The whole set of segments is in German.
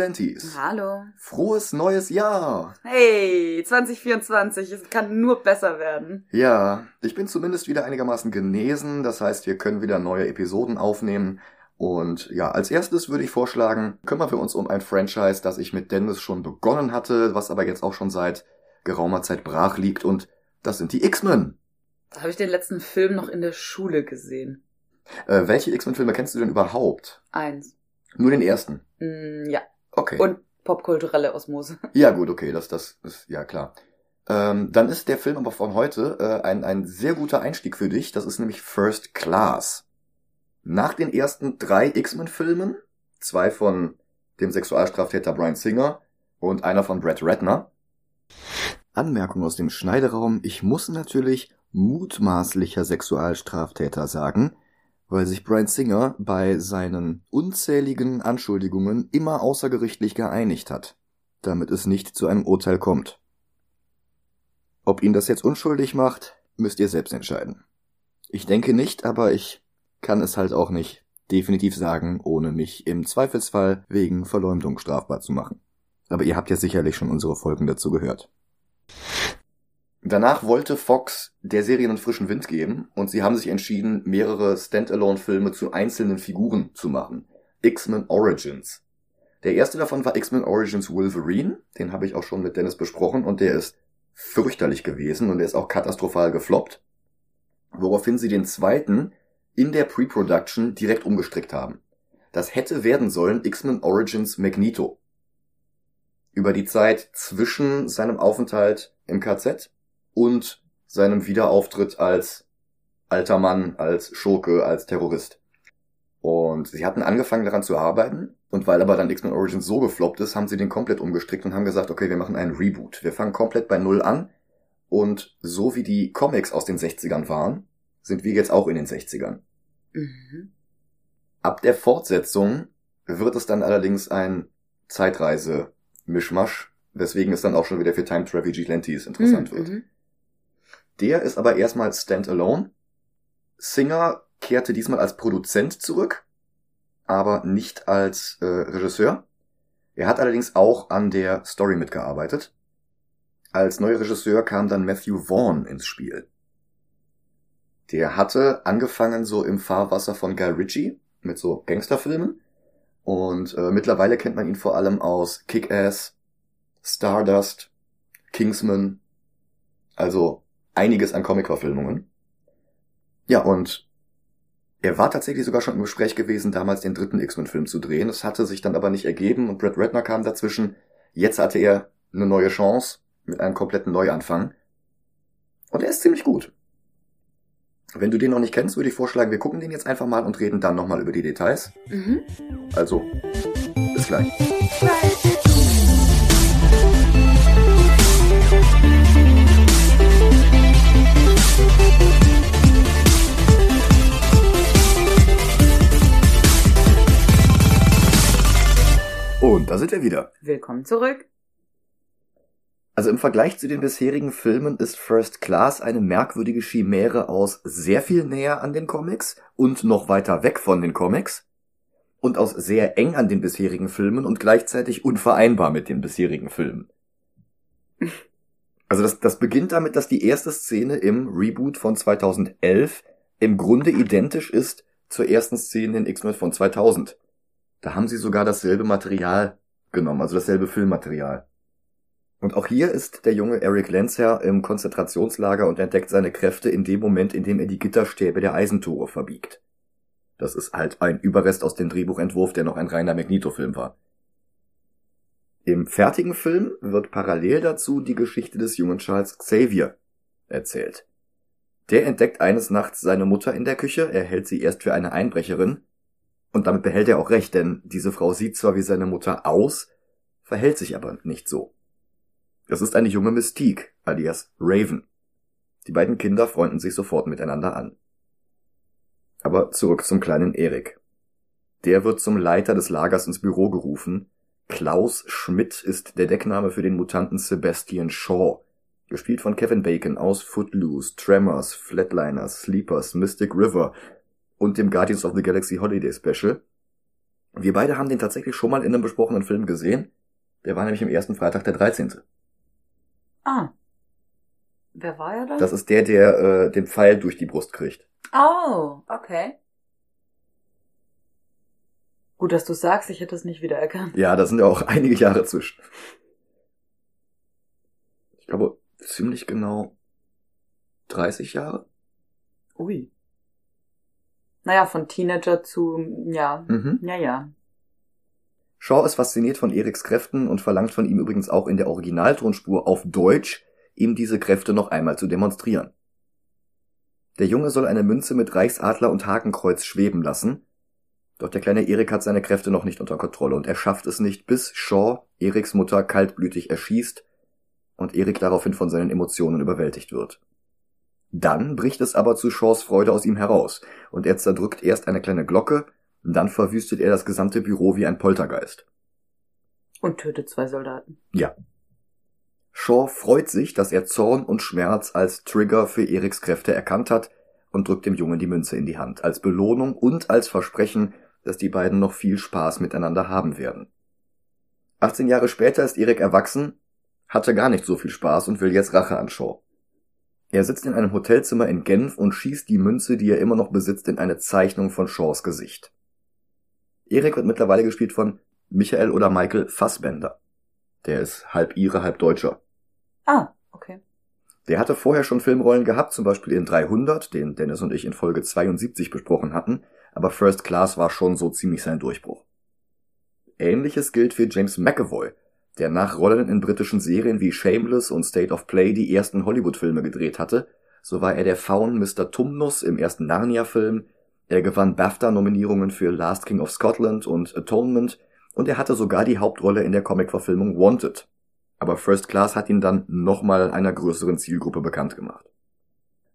Gelantes. Hallo. Frohes neues Jahr! Hey, 2024, es kann nur besser werden. Ja, ich bin zumindest wieder einigermaßen genesen, das heißt, wir können wieder neue Episoden aufnehmen. Und ja, als erstes würde ich vorschlagen, kümmern wir uns um ein Franchise, das ich mit Dennis schon begonnen hatte, was aber jetzt auch schon seit geraumer Zeit brach liegt und das sind die X-Men. Da habe ich den letzten Film noch in der Schule gesehen. Äh, welche X-Men-Filme kennst du denn überhaupt? Eins. Nur den ersten? Mm, ja. Okay. Und popkulturelle Osmose. Ja, gut, okay, das, das ist, ja klar. Ähm, dann ist der Film aber von heute äh, ein, ein sehr guter Einstieg für dich. Das ist nämlich First Class. Nach den ersten drei X-Men-Filmen, zwei von dem Sexualstraftäter Brian Singer und einer von Brett Ratner. Anmerkung aus dem Schneideraum. Ich muss natürlich mutmaßlicher Sexualstraftäter sagen, weil sich Brian Singer bei seinen unzähligen Anschuldigungen immer außergerichtlich geeinigt hat, damit es nicht zu einem Urteil kommt. Ob ihn das jetzt unschuldig macht, müsst ihr selbst entscheiden. Ich denke nicht, aber ich kann es halt auch nicht definitiv sagen, ohne mich im Zweifelsfall wegen Verleumdung strafbar zu machen. Aber ihr habt ja sicherlich schon unsere Folgen dazu gehört. Danach wollte Fox der Serie einen frischen Wind geben und sie haben sich entschieden, mehrere Standalone-Filme zu einzelnen Figuren zu machen. X-Men Origins. Der erste davon war X-Men Origins Wolverine, den habe ich auch schon mit Dennis besprochen und der ist fürchterlich gewesen und der ist auch katastrophal gefloppt. Woraufhin sie den zweiten in der Pre-Production direkt umgestrickt haben. Das hätte werden sollen X-Men Origins Magneto. Über die Zeit zwischen seinem Aufenthalt im KZ und seinem Wiederauftritt als alter Mann, als Schurke, als Terrorist. Und sie hatten angefangen daran zu arbeiten und weil aber dann X-Men Origins so gefloppt ist, haben sie den komplett umgestrickt und haben gesagt, okay, wir machen einen Reboot. Wir fangen komplett bei Null an und so wie die Comics aus den 60ern waren, sind wir jetzt auch in den 60ern. Mhm. Ab der Fortsetzung wird es dann allerdings ein Zeitreise-Mischmasch, weswegen es dann auch schon wieder für Time Travel Gilantes interessant Mhm, wird. Der ist aber erstmal standalone. Singer kehrte diesmal als Produzent zurück, aber nicht als äh, Regisseur. Er hat allerdings auch an der Story mitgearbeitet. Als neuer Regisseur kam dann Matthew Vaughn ins Spiel. Der hatte angefangen so im Fahrwasser von Guy Ritchie mit so Gangsterfilmen und äh, mittlerweile kennt man ihn vor allem aus Kick-Ass, Stardust, Kingsman, also einiges an Comic-Verfilmungen. Ja, und er war tatsächlich sogar schon im Gespräch gewesen, damals den dritten X-Men-Film zu drehen. Es hatte sich dann aber nicht ergeben und Brett Ratner kam dazwischen. Jetzt hatte er eine neue Chance mit einem kompletten Neuanfang. Und er ist ziemlich gut. Wenn du den noch nicht kennst, würde ich vorschlagen, wir gucken den jetzt einfach mal und reden dann nochmal über die Details. Mhm. Also, bis gleich. Und da sind wir wieder. Willkommen zurück. Also im Vergleich zu den bisherigen Filmen ist First Class eine merkwürdige Chimäre aus sehr viel näher an den Comics und noch weiter weg von den Comics und aus sehr eng an den bisherigen Filmen und gleichzeitig unvereinbar mit den bisherigen Filmen. Also das, das beginnt damit, dass die erste Szene im Reboot von 2011 im Grunde identisch ist zur ersten Szene in X-Men von 2000. Da haben sie sogar dasselbe Material genommen, also dasselbe Filmmaterial. Und auch hier ist der junge Eric Lenzer im Konzentrationslager und entdeckt seine Kräfte in dem Moment, in dem er die Gitterstäbe der Eisentore verbiegt. Das ist halt ein Überrest aus dem Drehbuchentwurf, der noch ein reiner Magneto-Film war. Im fertigen Film wird parallel dazu die Geschichte des jungen Charles Xavier erzählt. Der entdeckt eines Nachts seine Mutter in der Küche, er hält sie erst für eine Einbrecherin, und damit behält er auch recht, denn diese Frau sieht zwar wie seine Mutter aus, verhält sich aber nicht so. Das ist eine junge Mystique, alias Raven. Die beiden Kinder freunden sich sofort miteinander an. Aber zurück zum kleinen Erik. Der wird zum Leiter des Lagers ins Büro gerufen. Klaus Schmidt ist der Deckname für den Mutanten Sebastian Shaw, gespielt von Kevin Bacon aus Footloose, Tremors, Flatliners, Sleepers, Mystic River und dem Guardians of the Galaxy Holiday Special. Wir beide haben den tatsächlich schon mal in einem besprochenen Film gesehen. Der war nämlich im ersten Freitag der 13. Ah. Wer war er dann? Das ist der, der äh, den Pfeil durch die Brust kriegt. oh, okay. Gut, dass du sagst, ich hätte es nicht wiedererkannt. Ja, da sind ja auch einige Jahre zwischen. Ich glaube, ziemlich genau 30 Jahre. Ui. Naja, von Teenager zu, ja, Mhm. ja, ja. Shaw ist fasziniert von Eriks Kräften und verlangt von ihm übrigens auch in der Originaltonspur auf Deutsch, ihm diese Kräfte noch einmal zu demonstrieren. Der Junge soll eine Münze mit Reichsadler und Hakenkreuz schweben lassen, doch der kleine Erik hat seine Kräfte noch nicht unter Kontrolle und er schafft es nicht, bis Shaw Eriks Mutter kaltblütig erschießt und Erik daraufhin von seinen Emotionen überwältigt wird. Dann bricht es aber zu Shaws Freude aus ihm heraus und er zerdrückt erst eine kleine Glocke, dann verwüstet er das gesamte Büro wie ein Poltergeist. Und tötet zwei Soldaten. Shaw freut sich, dass er Zorn und Schmerz als Trigger für Eriks Kräfte erkannt hat und drückt dem Jungen die Münze in die Hand, als Belohnung und als Versprechen, dass die beiden noch viel Spaß miteinander haben werden. 18 Jahre später ist Erik erwachsen, hatte gar nicht so viel Spaß und will jetzt Rache an Shaw. Er sitzt in einem Hotelzimmer in Genf und schießt die Münze, die er immer noch besitzt, in eine Zeichnung von Shaws Gesicht. Erik wird mittlerweile gespielt von Michael oder Michael Fassbender. Der ist halb Ire, halb Deutscher. Ah, okay. Der hatte vorher schon Filmrollen gehabt, zum Beispiel in 300, den Dennis und ich in Folge 72 besprochen hatten, aber First Class war schon so ziemlich sein Durchbruch. Ähnliches gilt für James McAvoy, der nach Rollen in britischen Serien wie Shameless und State of Play die ersten Hollywood-Filme gedreht hatte. So war er der Faun Mr. Tumnus im ersten Narnia-Film, er gewann BAFTA-Nominierungen für Last King of Scotland und Atonement und er hatte sogar die Hauptrolle in der Comic-Verfilmung Wanted. Aber First Class hat ihn dann nochmal einer größeren Zielgruppe bekannt gemacht.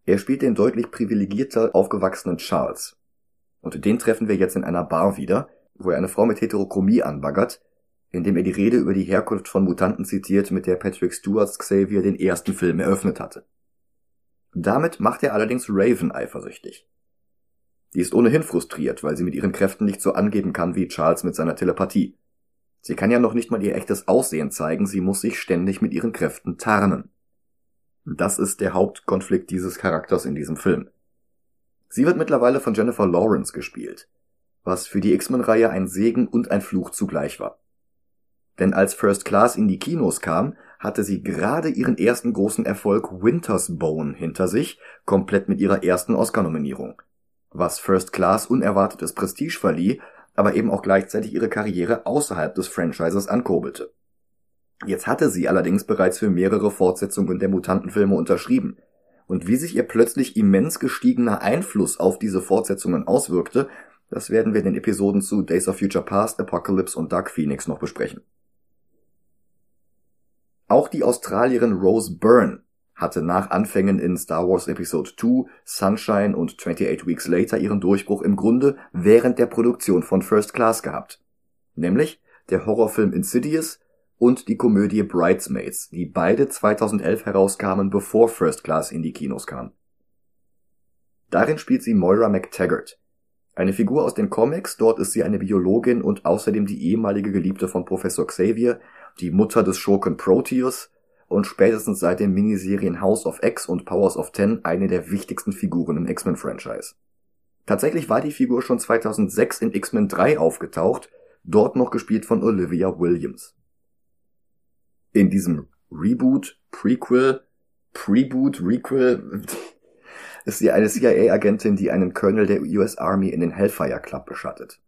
Er spielt den deutlich privilegierter aufgewachsenen Charles. Und den treffen wir jetzt in einer Bar wieder, wo er eine Frau mit Heterochromie anbaggert, indem er die Rede über die Herkunft von Mutanten zitiert, mit der Patrick Stewart's Xavier den ersten Film eröffnet hatte. Damit macht er allerdings Raven eifersüchtig. Die ist ohnehin frustriert, weil sie mit ihren Kräften nicht so angeben kann wie Charles mit seiner Telepathie. Sie kann ja noch nicht mal ihr echtes Aussehen zeigen, sie muss sich ständig mit ihren Kräften tarnen. Das ist der Hauptkonflikt dieses Charakters in diesem Film. Sie wird mittlerweile von Jennifer Lawrence gespielt, was für die X-Men-Reihe ein Segen und ein Fluch zugleich war. Denn als First Class in die Kinos kam, hatte sie gerade ihren ersten großen Erfolg Winter's Bone hinter sich, komplett mit ihrer ersten Oscar-Nominierung. Was First Class unerwartetes Prestige verlieh, aber eben auch gleichzeitig ihre Karriere außerhalb des Franchises ankurbelte. Jetzt hatte sie allerdings bereits für mehrere Fortsetzungen der Mutantenfilme unterschrieben. Und wie sich ihr plötzlich immens gestiegener Einfluss auf diese Fortsetzungen auswirkte, das werden wir in den Episoden zu Days of Future Past, Apocalypse und Dark Phoenix noch besprechen. Auch die Australierin Rose Byrne hatte nach Anfängen in Star Wars Episode 2, Sunshine und 28 Weeks Later ihren Durchbruch im Grunde während der Produktion von First Class gehabt. Nämlich der Horrorfilm Insidious und die Komödie Bridesmaids, die beide 2011 herauskamen, bevor First Class in die Kinos kam. Darin spielt sie Moira McTaggart, eine Figur aus den Comics, dort ist sie eine Biologin und außerdem die ehemalige Geliebte von Professor Xavier, die Mutter des Schurken Proteus und spätestens seit den Miniserien House of X und Powers of Ten eine der wichtigsten Figuren im X-Men-Franchise. Tatsächlich war die Figur schon 2006 in X-Men 3 aufgetaucht, dort noch gespielt von Olivia Williams. In diesem Reboot, Prequel, Preboot, Requel ist sie eine CIA-Agentin, die einen Colonel der US Army in den Hellfire Club beschattet.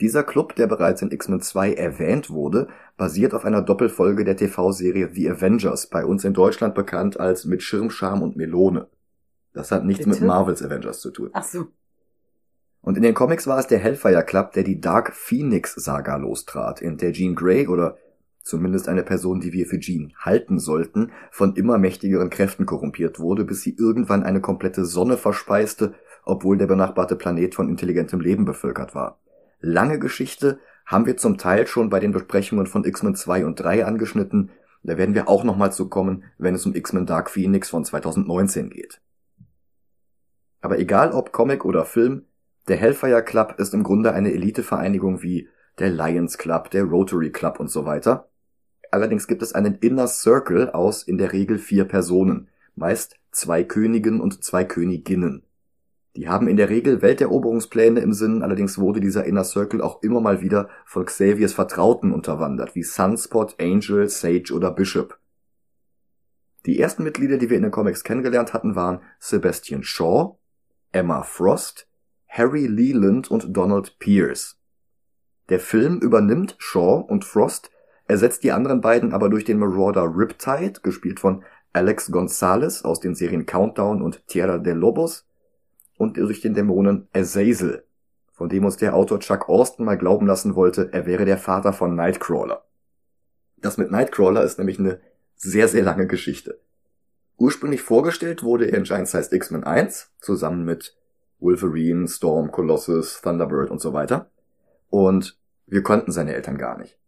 Dieser Club, der bereits in X-Men 2 erwähnt wurde, basiert auf einer Doppelfolge der TV-Serie The Avengers, bei uns in Deutschland bekannt als Mit Schirmscham und Melone. Das hat nichts Bitte? mit Marvels Avengers zu tun. Ach so. Und in den Comics war es der Hellfire Club, der die Dark Phoenix Saga lostrat, in der Jean Grey oder zumindest eine Person, die wir für Jean halten sollten, von immer mächtigeren Kräften korrumpiert wurde, bis sie irgendwann eine komplette Sonne verspeiste, obwohl der benachbarte Planet von intelligentem Leben bevölkert war. Lange Geschichte haben wir zum Teil schon bei den Besprechungen von X-Men 2 und 3 angeschnitten, da werden wir auch nochmal zu kommen, wenn es um X-Men Dark Phoenix von 2019 geht. Aber egal ob Comic oder Film, Der Hellfire Club ist im Grunde eine Elitevereinigung wie der Lions Club, der Rotary Club und so weiter. Allerdings gibt es einen Inner Circle aus in der Regel vier Personen, meist zwei Königen und zwei Königinnen. Die haben in der Regel Welteroberungspläne im Sinn, allerdings wurde dieser Inner Circle auch immer mal wieder von Xaviers Vertrauten unterwandert, wie Sunspot, Angel, Sage oder Bishop. Die ersten Mitglieder, die wir in den Comics kennengelernt hatten, waren Sebastian Shaw, Emma Frost, Harry Leland und Donald Pierce. Der Film übernimmt Shaw und Frost, ersetzt die anderen beiden aber durch den Marauder Riptide, gespielt von Alex Gonzalez aus den Serien Countdown und Tierra de Lobos, und durch den Dämonen Azazel, von dem uns der Autor Chuck Austin mal glauben lassen wollte, er wäre der Vater von Nightcrawler. Das mit Nightcrawler ist nämlich eine sehr, sehr lange Geschichte. Ursprünglich vorgestellt wurde er in Giant Size X-Men 1, zusammen mit Wolverine, Storm, Colossus, Thunderbird und so weiter. Und wir konnten seine Eltern gar nicht.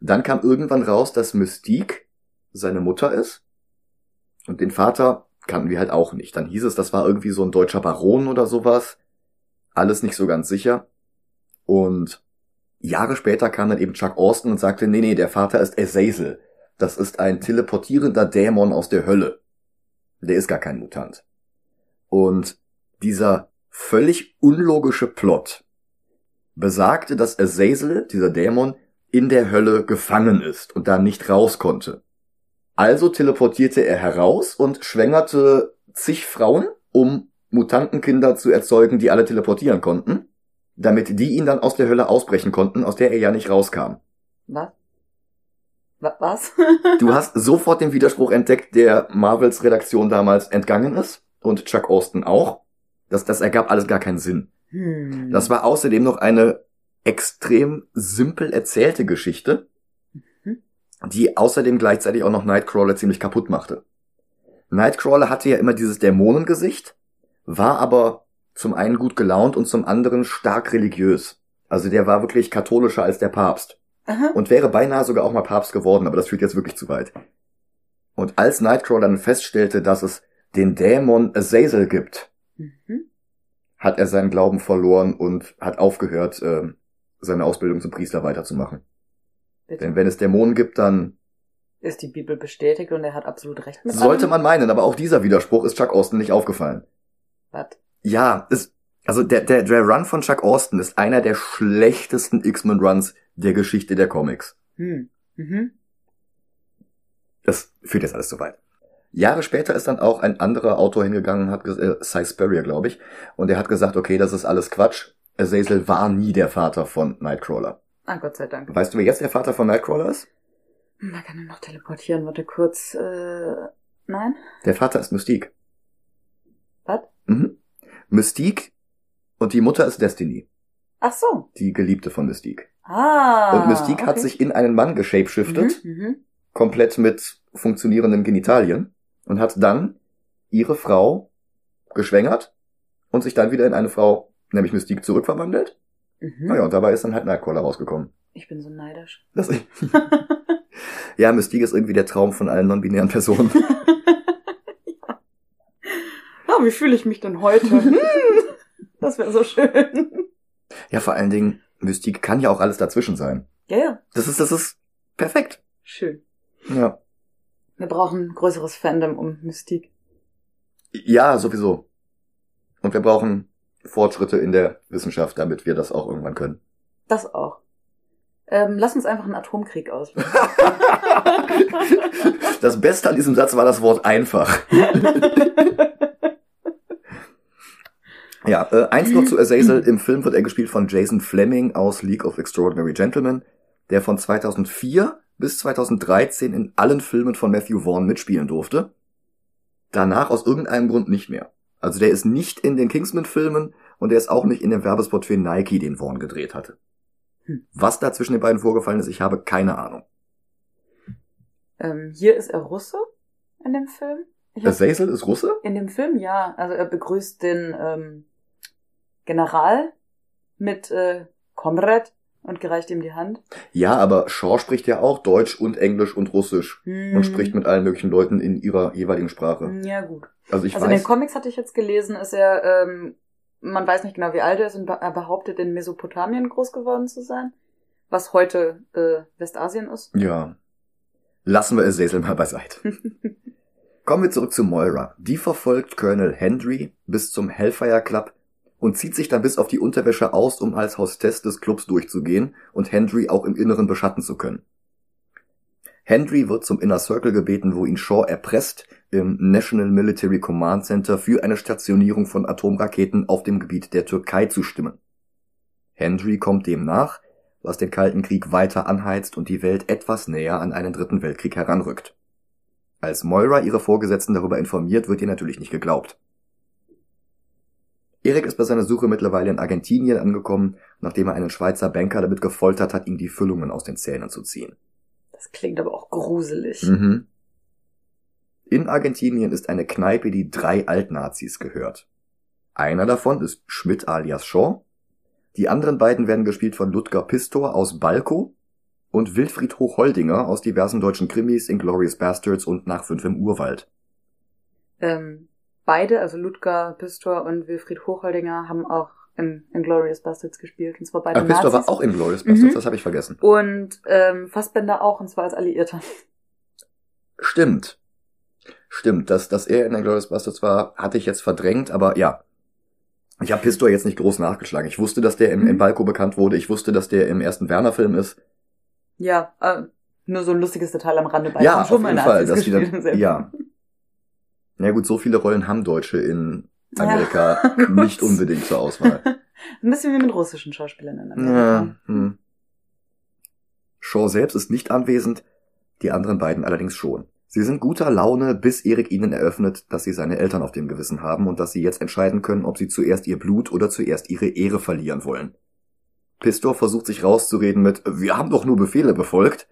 Dann kam irgendwann raus, dass Mystique seine Mutter ist. Und den Vater kannten wir halt auch nicht. Dann hieß es, das war irgendwie so ein deutscher Baron oder sowas. Alles nicht so ganz sicher. Und Jahre später kam dann eben Chuck Austin und sagte, nee, nee, der Vater ist Azazel. Das ist ein teleportierender Dämon aus der Hölle. Der ist gar kein Mutant. Und dieser völlig unlogische Plot besagte, dass Azazel, dieser Dämon, in der Hölle gefangen ist und da nicht raus konnte. Also teleportierte er heraus und schwängerte zig Frauen, um Mutantenkinder zu erzeugen, die alle teleportieren konnten, damit die ihn dann aus der Hölle ausbrechen konnten, aus der er ja nicht rauskam. Was? Was? du hast sofort den Widerspruch entdeckt, der Marvels Redaktion damals entgangen ist und Chuck Austin auch. Das, das ergab alles gar keinen Sinn. Hm. Das war außerdem noch eine extrem simpel erzählte Geschichte, mhm. die außerdem gleichzeitig auch noch Nightcrawler ziemlich kaputt machte. Nightcrawler hatte ja immer dieses Dämonengesicht, war aber zum einen gut gelaunt und zum anderen stark religiös. Also der war wirklich katholischer als der Papst. Aha. Und wäre beinahe sogar auch mal Papst geworden, aber das führt jetzt wirklich zu weit. Und als Nightcrawler dann feststellte, dass es den Dämon Azazel gibt, mhm. hat er seinen Glauben verloren und hat aufgehört, äh, seine Ausbildung zum Priester weiterzumachen. Bitte? Denn wenn es Dämonen gibt, dann ist die Bibel bestätigt und er hat absolut recht mit Sollte man meinen, aber auch dieser Widerspruch ist Chuck Austin nicht aufgefallen. Was? Ja, ist, also der, der, der Run von Chuck Austin ist einer der schlechtesten X-Men-Runs der Geschichte der Comics. Hm. Mhm. Das führt jetzt alles zu weit. Jahre später ist dann auch ein anderer Autor hingegangen, hat äh, Cy Spurrier, glaube ich, und er hat gesagt, okay, das ist alles Quatsch. Azazel war nie der Vater von Nightcrawler. Ah, Gott sei Dank. Weißt du, wer jetzt der Vater von Nightcrawler ist? Man kann ihn noch teleportieren, warte kurz. Äh, nein? Der Vater ist Mystique. Was? Mhm. Mystique und die Mutter ist Destiny. Ach so. Die Geliebte von Mystique. Ah. Und Mystique okay. hat sich in einen Mann geshapeshiftet, mhm, mhm, komplett mit funktionierenden Genitalien und hat dann ihre Frau geschwängert und sich dann wieder in eine Frau nämlich Mystique zurückverwandelt. Mhm. Naja, und dabei ist dann halt Nightcrawler rausgekommen. Ich bin so neidisch. Das, ja, Mystique ist irgendwie der Traum von allen non-binären Personen. ja. Ah, wie fühle ich mich denn heute? Hm, das wäre so schön. Ja, vor allen Dingen, Mystique kann ja auch alles dazwischen sein. Ja, ja. Das ist, das ist perfekt. Schön. Ja. Wir brauchen größeres Fandom um Mystique. Ja, sowieso. Und wir brauchen Fortschritte in der Wissenschaft, damit wir das auch irgendwann können. Das auch. Ähm, lass uns einfach einen Atomkrieg auslösen. das Beste an diesem Satz war das Wort einfach. ja, äh, eins noch zu Azazel. Im Film wird er gespielt von Jason Fleming aus League of Extraordinary Gentlemen, der von 2004 bis 2013 in allen Filmen von Matthew Vaughn mitspielen durfte. Danach aus irgendeinem Grund nicht mehr. Also der ist nicht in den Kingsman-Filmen und er ist auch nicht in dem Werbespot für Nike, den Vaughn gedreht hatte. Hm. Was da zwischen den beiden vorgefallen ist, ich habe keine Ahnung. Ähm, hier ist er Russe in dem Film. Azazel ist Russe? In dem Film, ja. Also er begrüßt den ähm, General mit äh, Comrade und gereicht ihm die Hand. Ja, aber Shaw spricht ja auch Deutsch und Englisch und Russisch hm. und spricht mit allen möglichen Leuten in ihrer jeweiligen Sprache. Ja, gut. Also ich also weiß. in den Comics hatte ich jetzt gelesen, ist er ähm, man weiß nicht genau, wie alt er ist und er behauptet, in Mesopotamien groß geworden zu sein, was heute äh, Westasien ist. Ja. Lassen wir Azazel mal beiseite. Kommen wir zurück zu Moira. Die verfolgt Colonel Hendry bis zum Hellfire Club und zieht sich dann bis auf die Unterwäsche aus, um als Hostess des Clubs durchzugehen und Hendry auch im Inneren beschatten zu können. Hendry wird zum Inner Circle gebeten, wo ihn Shaw erpresst, im National Military Command Center für eine Stationierung von Atomraketen auf dem Gebiet der Türkei zu stimmen. Hendry kommt dem nach, was den Kalten Krieg weiter anheizt und die Welt etwas näher an einen dritten Weltkrieg heranrückt. Als Moira ihre Vorgesetzten darüber informiert, wird ihr natürlich nicht geglaubt. Erik ist bei seiner Suche mittlerweile in Argentinien angekommen, nachdem er einen Schweizer Banker damit gefoltert hat, ihm die Füllungen aus den Zähnen zu ziehen. Das klingt aber auch gruselig. Mhm. In Argentinien ist eine Kneipe, die drei Altnazis gehört. Einer davon ist Schmidt alias Shaw. Die anderen beiden werden gespielt von Ludger Pistor aus Balko und Wilfried Hochholdinger aus diversen deutschen Krimis, Inglorious Bastards und Nach fünf im Urwald. Ähm, beide, also Ludger Pistor und Wilfried Hochholdinger, haben auch in Inglourious Bastards gespielt. Und zwar beide Ah, Pistor war auch Inglorious Bastards, Mhm. das habe ich vergessen. Und ähm, Fassbender auch, und zwar als Alliierter. Stimmt. Stimmt, dass, dass er in Inglourious Bastards war, hatte ich jetzt verdrängt, aber ja. Ich habe Pistor jetzt nicht groß nachgeschlagen. Ich wusste, dass der im, im Mhm. Balko bekannt wurde. Ich wusste, dass der im ersten Werner-Film ist. Ja, äh, nur so ein lustiges Detail am Rande. Beide ja, auf jeden Fall. Dass die gespielt im dann, selben ja. Na gut, so viele Rollen haben Deutsche in Amerika Ja, gut. nicht unbedingt zur Auswahl. Ein bisschen wie mit russischen Schauspielern in Amerika. Ja, hm. Shaw selbst ist nicht anwesend, die anderen beiden allerdings schon. Sie sind guter Laune, bis Erik ihnen eröffnet, dass sie seine Eltern auf dem Gewissen haben und dass sie jetzt entscheiden können, ob sie zuerst ihr Blut oder zuerst ihre Ehre verlieren wollen. Pistor versucht sich rauszureden mit Wir haben doch nur Befehle befolgt.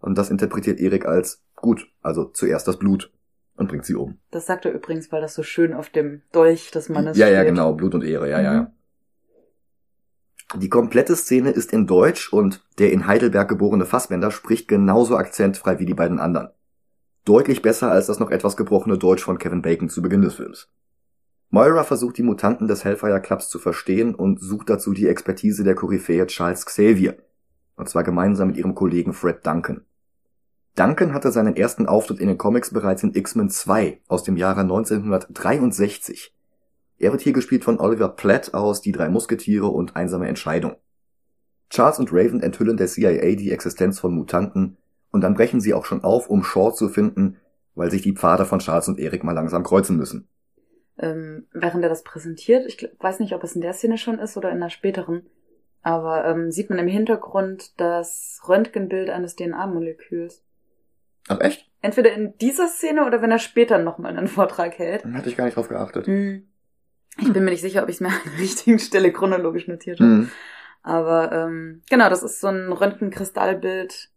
Und das interpretiert Erik als gut, also zuerst das Blut und bringt sie um. Das sagt er übrigens, weil das so schön auf dem Dolch des Mannes Ja, ja, steht. genau, Blut und Ehre, ja, ja, Mhm. ja. Die komplette Szene ist in Deutsch und der in Heidelberg geborene Fassbender spricht genauso akzentfrei wie die beiden anderen. Deutlich besser als das noch etwas gebrochene Deutsch von Kevin Bacon zu Beginn des Films. Moira versucht die Mutanten des Hellfire Clubs zu verstehen und sucht dazu die Expertise der Koryphäe Charles Xavier. Und zwar gemeinsam mit ihrem Kollegen Fred Duncan. Duncan hatte seinen ersten Auftritt in den Comics bereits in X-Men 2 aus dem Jahre 1963. Er wird hier gespielt von Oliver Platt aus Die drei Musketiere und Einsame Entscheidung. Charles und Raven enthüllen der CIA die Existenz von Mutanten und dann brechen sie auch schon auf, um Shaw zu finden, weil sich die Pfade von Charles und Erik mal langsam kreuzen müssen. ähm, während er das präsentiert, ich weiß nicht, ob es in der Szene schon ist oder in der späteren, aber ähm, sieht man im Hintergrund das Röntgenbild eines DNA-Moleküls. Ach echt? Entweder in dieser Szene oder wenn er später nochmal einen Vortrag hält. Dann hatte ich gar nicht drauf geachtet. Hm. Ich bin mir nicht sicher, ob ich es mir an der richtigen Stelle chronologisch notiert habe. Hm. Aber ähm, genau, das ist so ein Röntgenkristallbild.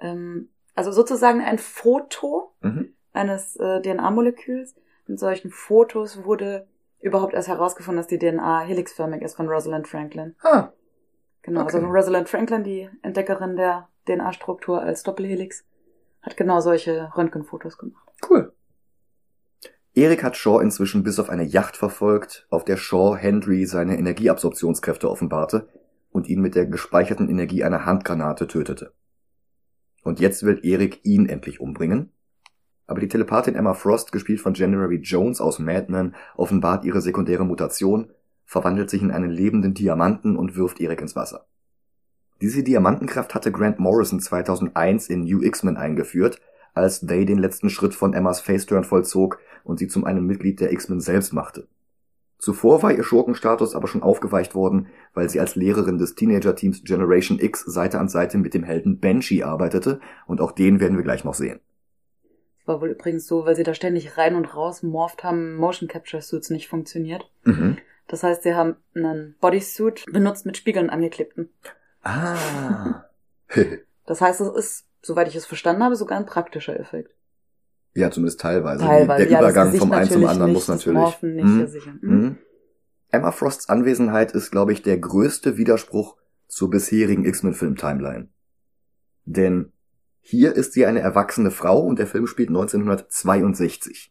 Ähm, also sozusagen ein Foto Mhm. eines äh, DNA-Moleküls. Mit solchen Fotos wurde überhaupt erst herausgefunden, dass die DNA helixförmig ist von Rosalind Franklin. Ah, Genau, Okay. also Rosalind Franklin, die Entdeckerin der DNA-Struktur als Doppelhelix, hat genau solche Röntgenfotos gemacht. cool. Erik hat Shaw inzwischen bis auf eine Yacht verfolgt, auf der Shaw Hendry seine Energieabsorptionskräfte offenbarte und ihn mit der gespeicherten Energie einer Handgranate tötete. Und jetzt will Erik ihn endlich umbringen. Aber die Telepathin Emma Frost, gespielt von January Jones aus Mad Men, offenbart ihre sekundäre Mutation, verwandelt sich in einen lebenden Diamanten und wirft Erik ins Wasser. Diese Diamantenkraft hatte Grant Morrison 2001 in New X-Men eingeführt, als They den letzten Schritt von Emmas Faceturn vollzog und sie zum einem Mitglied der X-Men selbst machte. Zuvor war ihr Schurkenstatus aber schon aufgeweicht worden, weil sie als Lehrerin des Teenager-Teams Generation X Seite an Seite mit dem Helden Banshee arbeitete und auch den werden wir gleich noch sehen. Das war wohl übrigens so, weil sie da ständig rein und raus morpht haben, Motion Capture Suits nicht funktioniert. Mhm. Das heißt, sie haben einen Bodysuit benutzt mit Spiegeln angeklebten. Ah. Das heißt, es ist, soweit ich es verstanden habe, sogar ein praktischer Effekt. ja, zumindest teilweise. Teilweise. Der ja, Übergang vom einen zum anderen nicht, muss natürlich. Nicht. Mhm. Mhm. Emma Frosts Anwesenheit ist, glaube ich, der größte Widerspruch zur bisherigen X-Men-Film-Timeline. Denn hier ist sie eine erwachsene Frau und der Film spielt 1962.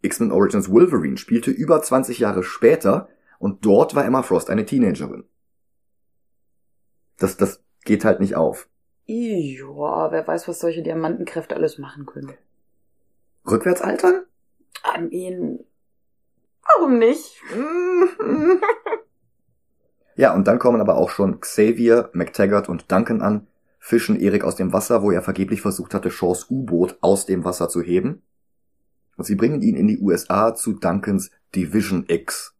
X-Men Origins Wolverine spielte über 20 Jahre später und dort war Emma Frost eine Teenagerin. Das, das geht halt nicht auf. Ja, wer weiß, was solche Diamantenkräfte alles machen können. Rückwärts altern? I mean, warum nicht? Ja, und dann kommen aber auch schon Xavier, McTaggart und Duncan an, fischen Erik aus dem Wasser, wo er vergeblich versucht hatte, Shaws U-Boot aus dem Wasser zu heben. Und sie bringen ihn in die USA zu Duncans Division X.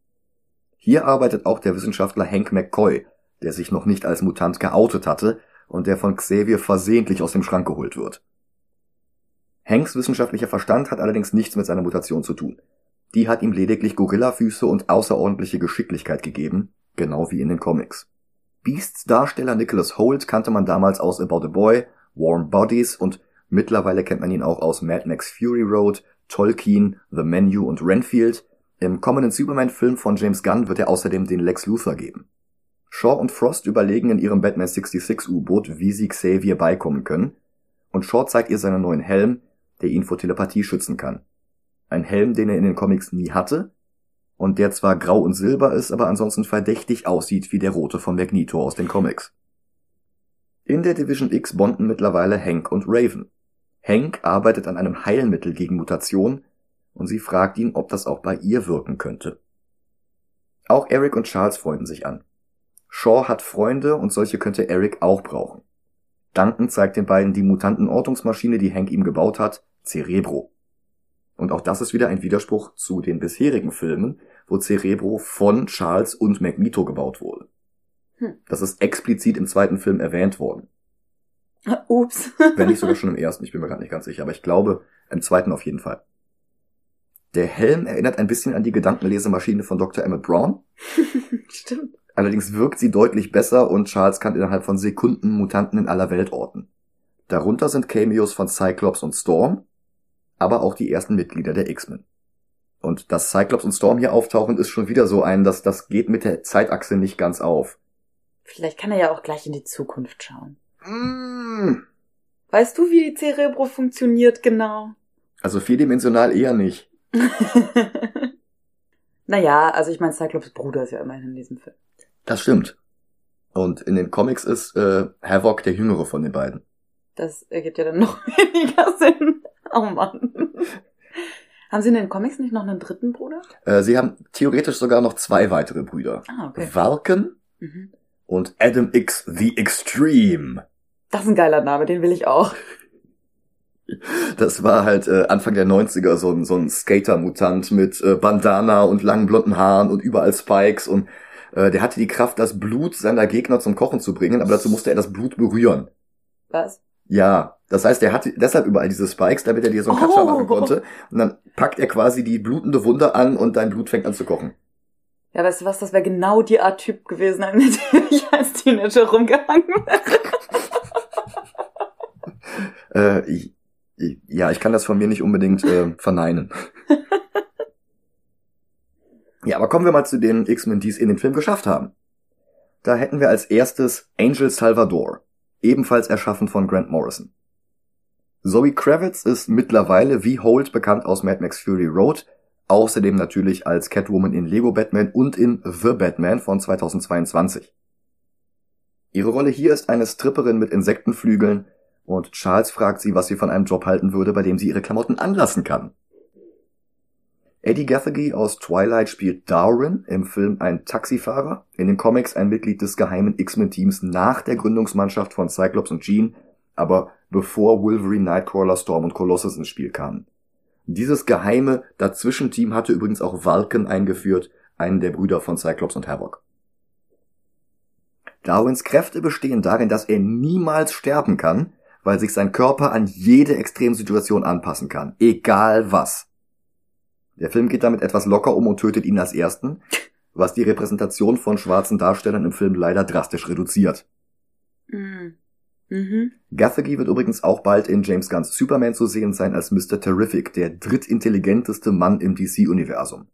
Hier arbeitet auch der Wissenschaftler Hank McCoy, der sich noch nicht als Mutant geoutet hatte und der von Xavier versehentlich aus dem Schrank geholt wird. Hanks wissenschaftlicher Verstand hat allerdings nichts mit seiner Mutation zu tun. Die hat ihm lediglich Gorillafüße und außerordentliche Geschicklichkeit gegeben, genau wie in den Comics. Beasts Darsteller Nicholas Holt kannte man damals aus About a Boy, Warm Bodies und mittlerweile kennt man ihn auch aus Mad Max Fury Road, Tolkien, The Menu und Renfield. Im kommenden Superman-Film von James Gunn wird er außerdem den Lex Luthor geben. Shaw und Frost überlegen in ihrem Batman 66 U-Boot, wie sie Xavier beikommen können, und Shaw zeigt ihr seinen neuen Helm, der ihn vor Telepathie schützen kann. Ein Helm, den er in den Comics nie hatte, und der zwar grau und silber ist, aber ansonsten verdächtig aussieht wie der rote von Magneto aus den Comics. In der Division X bonden mittlerweile Hank und Raven. Hank arbeitet an einem Heilmittel gegen Mutation und sie fragt ihn, ob das auch bei ihr wirken könnte. Auch Eric und Charles freunden sich an. Shaw hat Freunde und solche könnte Eric auch brauchen. Duncan zeigt den beiden die Mutantenortungsmaschine, die Hank ihm gebaut hat, Cerebro. Und auch das ist wieder ein Widerspruch zu den bisherigen Filmen, wo Cerebro von Charles und Magneto gebaut wurde. Hm. Das ist explizit im zweiten Film erwähnt worden. Ups. Wenn nicht sogar schon im ersten, ich bin mir gerade nicht ganz sicher, aber ich glaube im zweiten auf jeden Fall. Der Helm erinnert ein bisschen an die Gedankenlesemaschine von Dr. Emmett Brown. Stimmt. Allerdings wirkt sie deutlich besser und Charles kann innerhalb von Sekunden Mutanten in aller Welt orten. Darunter sind Cameos von Cyclops und Storm, aber auch die ersten Mitglieder der X-Men. Und dass Cyclops und Storm hier auftauchen, ist schon wieder so ein, dass das geht mit der Zeitachse nicht ganz auf. Vielleicht kann er ja auch gleich in die Zukunft schauen. Mm. Weißt du, wie die Cerebro funktioniert genau? Also vierdimensional eher nicht. naja, also ich meine, Cyclops Bruder ist ja immerhin in diesem Film. Das stimmt. Und in den Comics ist äh, Havoc der jüngere von den beiden. Das ergibt ja dann noch weniger Sinn. Oh Mann. Haben Sie in den Comics nicht noch einen dritten Bruder? Äh, sie haben theoretisch sogar noch zwei weitere Brüder. Ah, okay. Vulcan mhm. und Adam X the Extreme. Das ist ein geiler Name, den will ich auch. Das war halt äh, Anfang der 90er so ein, so ein Skater-Mutant mit äh, Bandana und langen blonden Haaren und überall Spikes und äh, der hatte die Kraft, das Blut seiner Gegner zum Kochen zu bringen, aber dazu musste er das Blut berühren. Was? Ja, das heißt, er hat deshalb überall diese Spikes, damit er dir so einen Katscher oh. machen konnte. Und dann packt er quasi die blutende Wunde an und dein Blut fängt an zu kochen. Ja, weißt du was, das wäre genau die Art Typ gewesen, mit dem ich als Teenager rumgehangen wäre. äh, ich, ich, ja, ich kann das von mir nicht unbedingt äh, verneinen. ja, aber kommen wir mal zu den X-Men, die es in den Film geschafft haben. Da hätten wir als erstes Angel Salvador ebenfalls erschaffen von Grant Morrison. Zoe Kravitz ist mittlerweile wie Holt bekannt aus Mad Max Fury Road, außerdem natürlich als Catwoman in Lego Batman und in The Batman von 2022. Ihre Rolle hier ist eine Stripperin mit Insektenflügeln und Charles fragt sie, was sie von einem Job halten würde, bei dem sie ihre Klamotten anlassen kann. Eddie Gathegi aus Twilight spielt Darwin, im Film ein Taxifahrer, in den Comics ein Mitglied des geheimen X-Men-Teams nach der Gründungsmannschaft von Cyclops und Jean, aber bevor Wolverine, Nightcrawler, Storm und Colossus ins Spiel kamen. Dieses geheime Dazwischenteam hatte übrigens auch Vulcan eingeführt, einen der Brüder von Cyclops und Havoc. Darwins Kräfte bestehen darin, dass er niemals sterben kann, weil sich sein Körper an jede Extremsituation anpassen kann, egal was. Der Film geht damit etwas locker um und tötet ihn als ersten, was die Repräsentation von schwarzen Darstellern im Film leider drastisch reduziert. Mhm. Mhm. Gathegi wird übrigens auch bald in James Gunns Superman zu sehen sein als Mr. Terrific, der drittintelligenteste Mann im DC-Universum.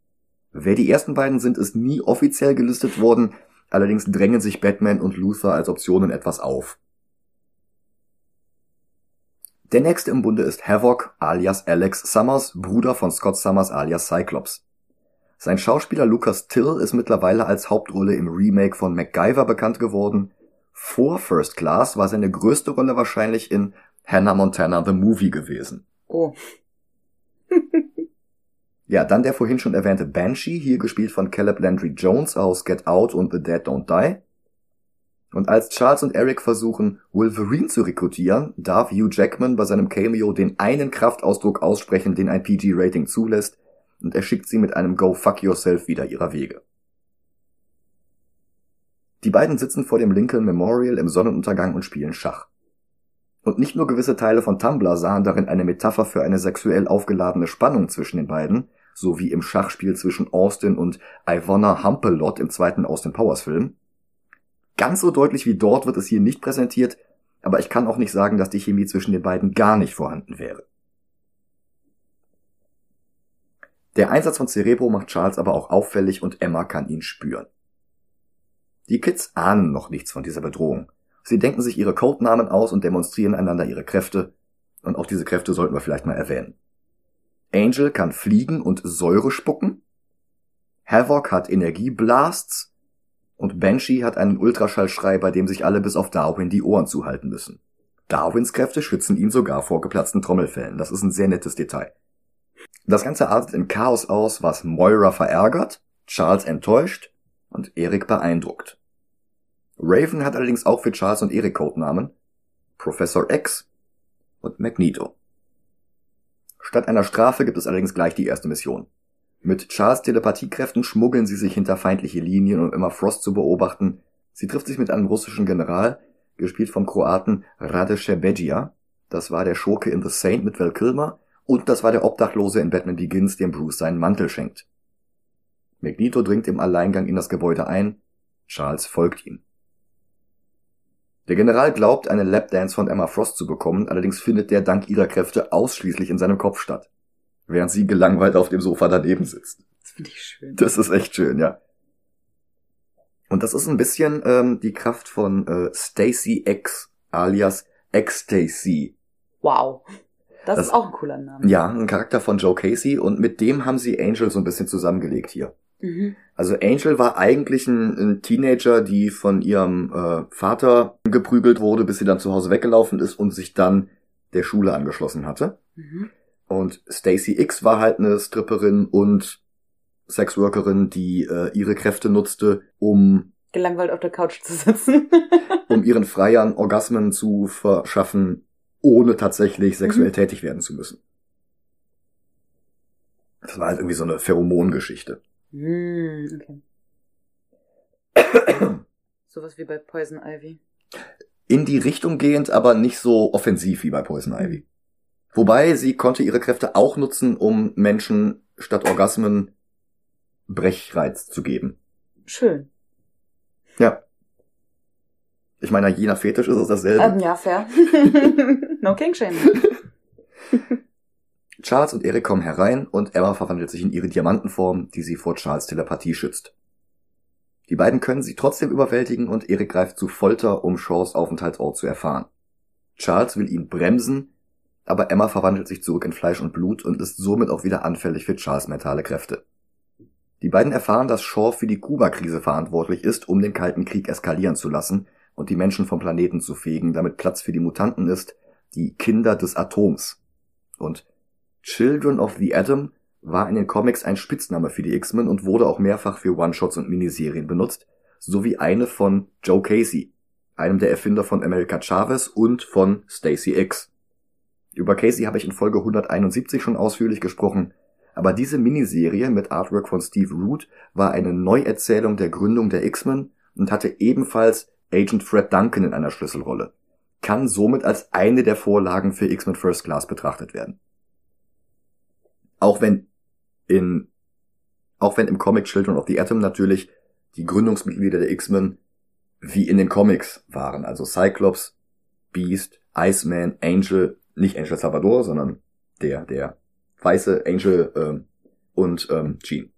Wer die ersten beiden sind, ist nie offiziell gelistet worden, allerdings drängen sich Batman und Luther als Optionen etwas auf. Der nächste im Bunde ist Havoc alias Alex Summers, Bruder von Scott Summers alias Cyclops. Sein Schauspieler Lucas Till ist mittlerweile als Hauptrolle im Remake von MacGyver bekannt geworden. Vor First Class war seine größte Rolle wahrscheinlich in Hannah Montana the Movie gewesen. Oh. Ja, dann der vorhin schon erwähnte Banshee, hier gespielt von Caleb Landry Jones aus Get Out und The Dead Don't Die. Und als Charles und Eric versuchen, Wolverine zu rekrutieren, darf Hugh Jackman bei seinem Cameo den einen Kraftausdruck aussprechen, den ein PG-Rating zulässt, und er schickt sie mit einem Go Fuck Yourself wieder ihrer Wege. Die beiden sitzen vor dem Lincoln Memorial im Sonnenuntergang und spielen Schach. Und nicht nur gewisse Teile von Tumblr sahen darin eine Metapher für eine sexuell aufgeladene Spannung zwischen den beiden, so wie im Schachspiel zwischen Austin und Ivonna Humpelot im zweiten Austin Powers Film. Ganz so deutlich wie dort wird es hier nicht präsentiert, aber ich kann auch nicht sagen, dass die Chemie zwischen den beiden gar nicht vorhanden wäre. Der Einsatz von Cerebro macht Charles aber auch auffällig und Emma kann ihn spüren. Die Kids ahnen noch nichts von dieser Bedrohung. Sie denken sich ihre Codenamen aus und demonstrieren einander ihre Kräfte. Und auch diese Kräfte sollten wir vielleicht mal erwähnen. Angel kann fliegen und Säure spucken. Havoc hat Energieblasts. Und Banshee hat einen Ultraschallschrei, bei dem sich alle bis auf Darwin die Ohren zuhalten müssen. Darwins Kräfte schützen ihn sogar vor geplatzten Trommelfällen. Das ist ein sehr nettes Detail. Das Ganze artet in Chaos aus, was Moira verärgert, Charles enttäuscht und Eric beeindruckt. Raven hat allerdings auch für Charles und Eric Codenamen Professor X und Magneto. Statt einer Strafe gibt es allerdings gleich die erste Mission. Mit Charles Telepathiekräften schmuggeln sie sich hinter feindliche Linien, um immer Frost zu beobachten. Sie trifft sich mit einem russischen General, gespielt vom Kroaten Rade Šerbedžija. Das war der Schurke in The Saint mit Val Kilmer und das war der Obdachlose in Batman Begins, dem Bruce seinen Mantel schenkt. Magneto dringt im Alleingang in das Gebäude ein, Charles folgt ihm. Der General glaubt, eine Lapdance von Emma Frost zu bekommen, allerdings findet der dank ihrer Kräfte ausschließlich in seinem Kopf statt, während sie gelangweilt auf dem Sofa daneben sitzt. Das finde ich schön. Das ist echt schön, ja. Und das ist ein bisschen ähm, die Kraft von äh, Stacy X, alias X-Stacy. Wow. Das, Das- ist auch ein cooler Name. Ja, ein Charakter von Joe Casey und mit dem haben sie Angel so ein bisschen zusammengelegt hier. Mhm. Also Angel war eigentlich ein, ein Teenager, die von ihrem äh, Vater geprügelt wurde, bis sie dann zu Hause weggelaufen ist und sich dann der Schule angeschlossen hatte. Mhm. Und Stacy X war halt eine Stripperin und Sexworkerin, die äh, ihre Kräfte nutzte, um Gelangweilt auf der Couch zu sitzen. um ihren Freiern Orgasmen zu verschaffen, ohne tatsächlich sexuell Mhm. tätig werden zu müssen. Das war halt irgendwie so eine Pheromongeschichte. Hm, okay. Sowas wie bei Poison Ivy. In die Richtung gehend, aber nicht so offensiv wie bei Poison Ivy. Wobei sie konnte ihre Kräfte auch nutzen, um Menschen statt Orgasmen Brechreiz zu geben. Schön. Ja. Ich meine, je nach Fetisch ist es dasselbe. Ähm, ja, fair. no King Shame. Charles und Eric kommen herein und Emma verwandelt sich in ihre Diamantenform, die sie vor Charles Telepathie schützt. Die beiden können sie trotzdem überwältigen und Eric greift zu Folter, um Shaws Aufenthaltsort zu erfahren. Charles will ihn bremsen, aber Emma verwandelt sich zurück in Fleisch und Blut und ist somit auch wieder anfällig für Charles mentale Kräfte. Die beiden erfahren, dass Shaw für die Kuba-Krise verantwortlich ist, um den Kalten Krieg eskalieren zu lassen und die Menschen vom Planeten zu fegen, damit Platz für die Mutanten ist, die Kinder des Atoms. Und Children of the Atom war in den Comics ein Spitzname für die X-Men und wurde auch mehrfach für One-Shots und Miniserien benutzt, sowie eine von Joe Casey, einem der Erfinder von America Chavez und von Stacy X. Über Casey habe ich in Folge 171 schon ausführlich gesprochen, aber diese Miniserie mit Artwork von Steve Root war eine Neuerzählung der Gründung der X-Men und hatte ebenfalls Agent Fred Duncan in einer Schlüsselrolle, kann somit als eine der Vorlagen für X-Men First Class betrachtet werden. Auch wenn in, auch wenn im Comic Children of the Atom natürlich die Gründungsmitglieder der X-Men wie in den Comics waren, also Cyclops, Beast, Iceman, Angel, nicht Angel Salvador, sondern der, der weiße Angel ähm, und ähm, Jean.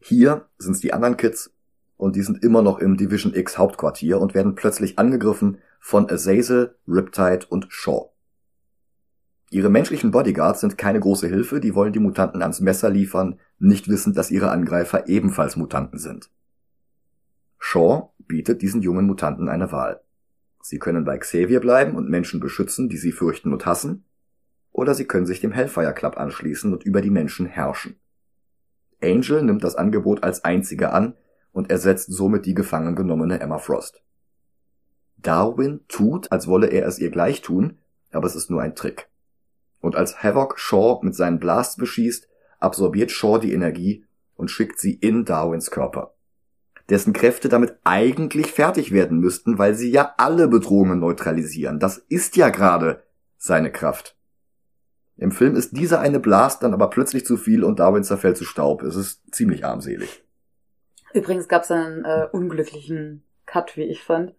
Hier sind's die anderen Kids und die sind immer noch im Division X Hauptquartier und werden plötzlich angegriffen von Azazel, Riptide und Shaw. Ihre menschlichen Bodyguards sind keine große Hilfe, die wollen die Mutanten ans Messer liefern, nicht wissend, dass ihre Angreifer ebenfalls Mutanten sind. Shaw bietet diesen jungen Mutanten eine Wahl. Sie können bei Xavier bleiben und Menschen beschützen, die sie fürchten und hassen, oder sie können sich dem Hellfire Club anschließen und über die Menschen herrschen. Angel nimmt das Angebot als einzige an und ersetzt somit die gefangen genommene Emma Frost. Darwin tut, als wolle er es ihr gleich tun, aber es ist nur ein Trick. Und als Havoc Shaw mit seinen Blasts beschießt, absorbiert Shaw die Energie und schickt sie in Darwins Körper. Dessen Kräfte damit eigentlich fertig werden müssten, weil sie ja alle Bedrohungen neutralisieren. Das ist ja gerade seine Kraft. Im Film ist dieser eine Blast dann aber plötzlich zu viel und Darwin zerfällt zu Staub. Es ist ziemlich armselig. Übrigens gab es einen äh, unglücklichen Cut, wie ich fand.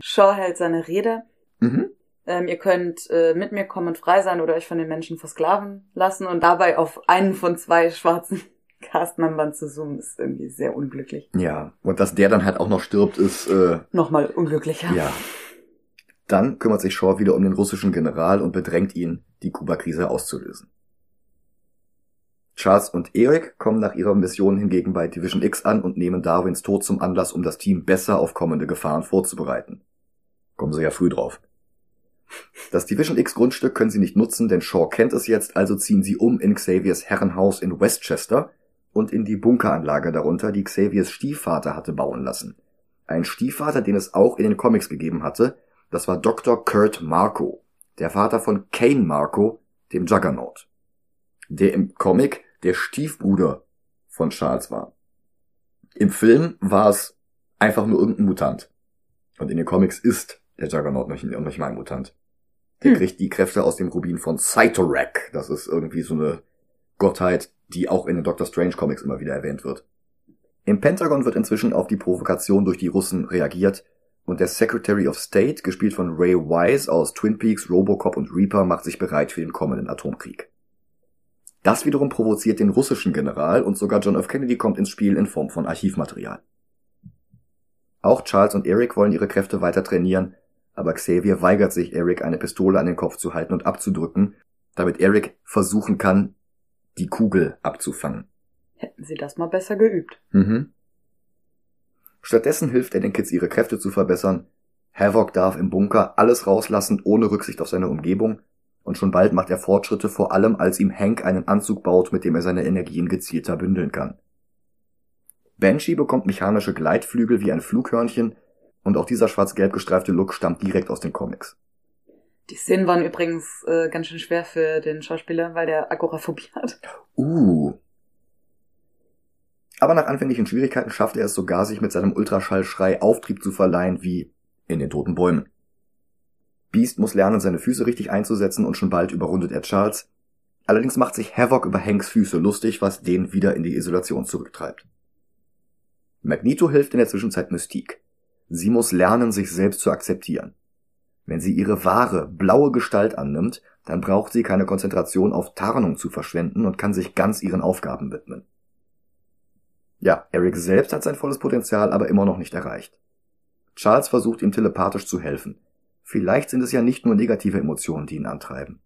Shaw hält seine Rede. Mhm. Ähm, ihr könnt äh, mit mir kommen und frei sein oder euch von den Menschen versklaven lassen und dabei auf einen von zwei schwarzen Cast-Membern zu zoomen, ist irgendwie sehr unglücklich. Ja, und dass der dann halt auch noch stirbt, ist äh, nochmal unglücklicher. Ja. Dann kümmert sich Shaw wieder um den russischen General und bedrängt ihn, die Kuba-Krise auszulösen. Charles und Eric kommen nach ihrer Mission hingegen bei Division X an und nehmen Darwins Tod zum Anlass, um das Team besser auf kommende Gefahren vorzubereiten. Kommen sie ja früh drauf. Das Division X Grundstück können sie nicht nutzen, denn Shaw kennt es jetzt, also ziehen sie um in Xaviers Herrenhaus in Westchester und in die Bunkeranlage darunter, die Xaviers Stiefvater hatte bauen lassen. Ein Stiefvater, den es auch in den Comics gegeben hatte, das war Dr. Kurt Marco, der Vater von Kane Marco, dem Juggernaut. Der im Comic der Stiefbruder von Charles war. Im Film war es einfach nur irgendein Mutant. Und in den Comics ist der Juggernaut noch, nicht mal ein Mutant. Der hm. kriegt die Kräfte aus dem Rubin von Cytorak. Das ist irgendwie so eine Gottheit, die auch in den Doctor Strange Comics immer wieder erwähnt wird. Im Pentagon wird inzwischen auf die Provokation durch die Russen reagiert und der Secretary of State, gespielt von Ray Wise aus Twin Peaks, Robocop und Reaper, macht sich bereit für den kommenden Atomkrieg. Das wiederum provoziert den russischen General und sogar John F. Kennedy kommt ins Spiel in Form von Archivmaterial. Auch Charles und Eric wollen ihre Kräfte weiter trainieren, aber Xavier weigert sich, Eric eine Pistole an den Kopf zu halten und abzudrücken, damit Eric versuchen kann, die Kugel abzufangen. Hätten sie das mal besser geübt. Mhm. Stattdessen hilft er den Kids, ihre Kräfte zu verbessern. Havoc darf im Bunker alles rauslassen, ohne Rücksicht auf seine Umgebung, und schon bald macht er Fortschritte, vor allem als ihm Hank einen Anzug baut, mit dem er seine Energien gezielter bündeln kann. Banshee bekommt mechanische Gleitflügel wie ein Flughörnchen und auch dieser schwarz-gelb gestreifte Look stammt direkt aus den Comics. Die Szenen waren übrigens äh, ganz schön schwer für den Schauspieler, weil der Agoraphobie hat. Uh. Aber nach anfänglichen Schwierigkeiten schafft er es sogar, sich mit seinem Ultraschallschrei Auftrieb zu verleihen, wie in den toten Bäumen. Beast muss lernen, seine Füße richtig einzusetzen und schon bald überrundet er Charles. Allerdings macht sich Havoc über Hanks Füße lustig, was den wieder in die Isolation zurücktreibt. Magneto hilft in der Zwischenzeit Mystique. Sie muss lernen, sich selbst zu akzeptieren. Wenn sie ihre wahre, blaue Gestalt annimmt, dann braucht sie keine Konzentration auf Tarnung zu verschwenden und kann sich ganz ihren Aufgaben widmen. Ja, Eric selbst hat sein volles Potenzial aber immer noch nicht erreicht. Charles versucht ihm telepathisch zu helfen. Vielleicht sind es ja nicht nur negative Emotionen, die ihn antreiben.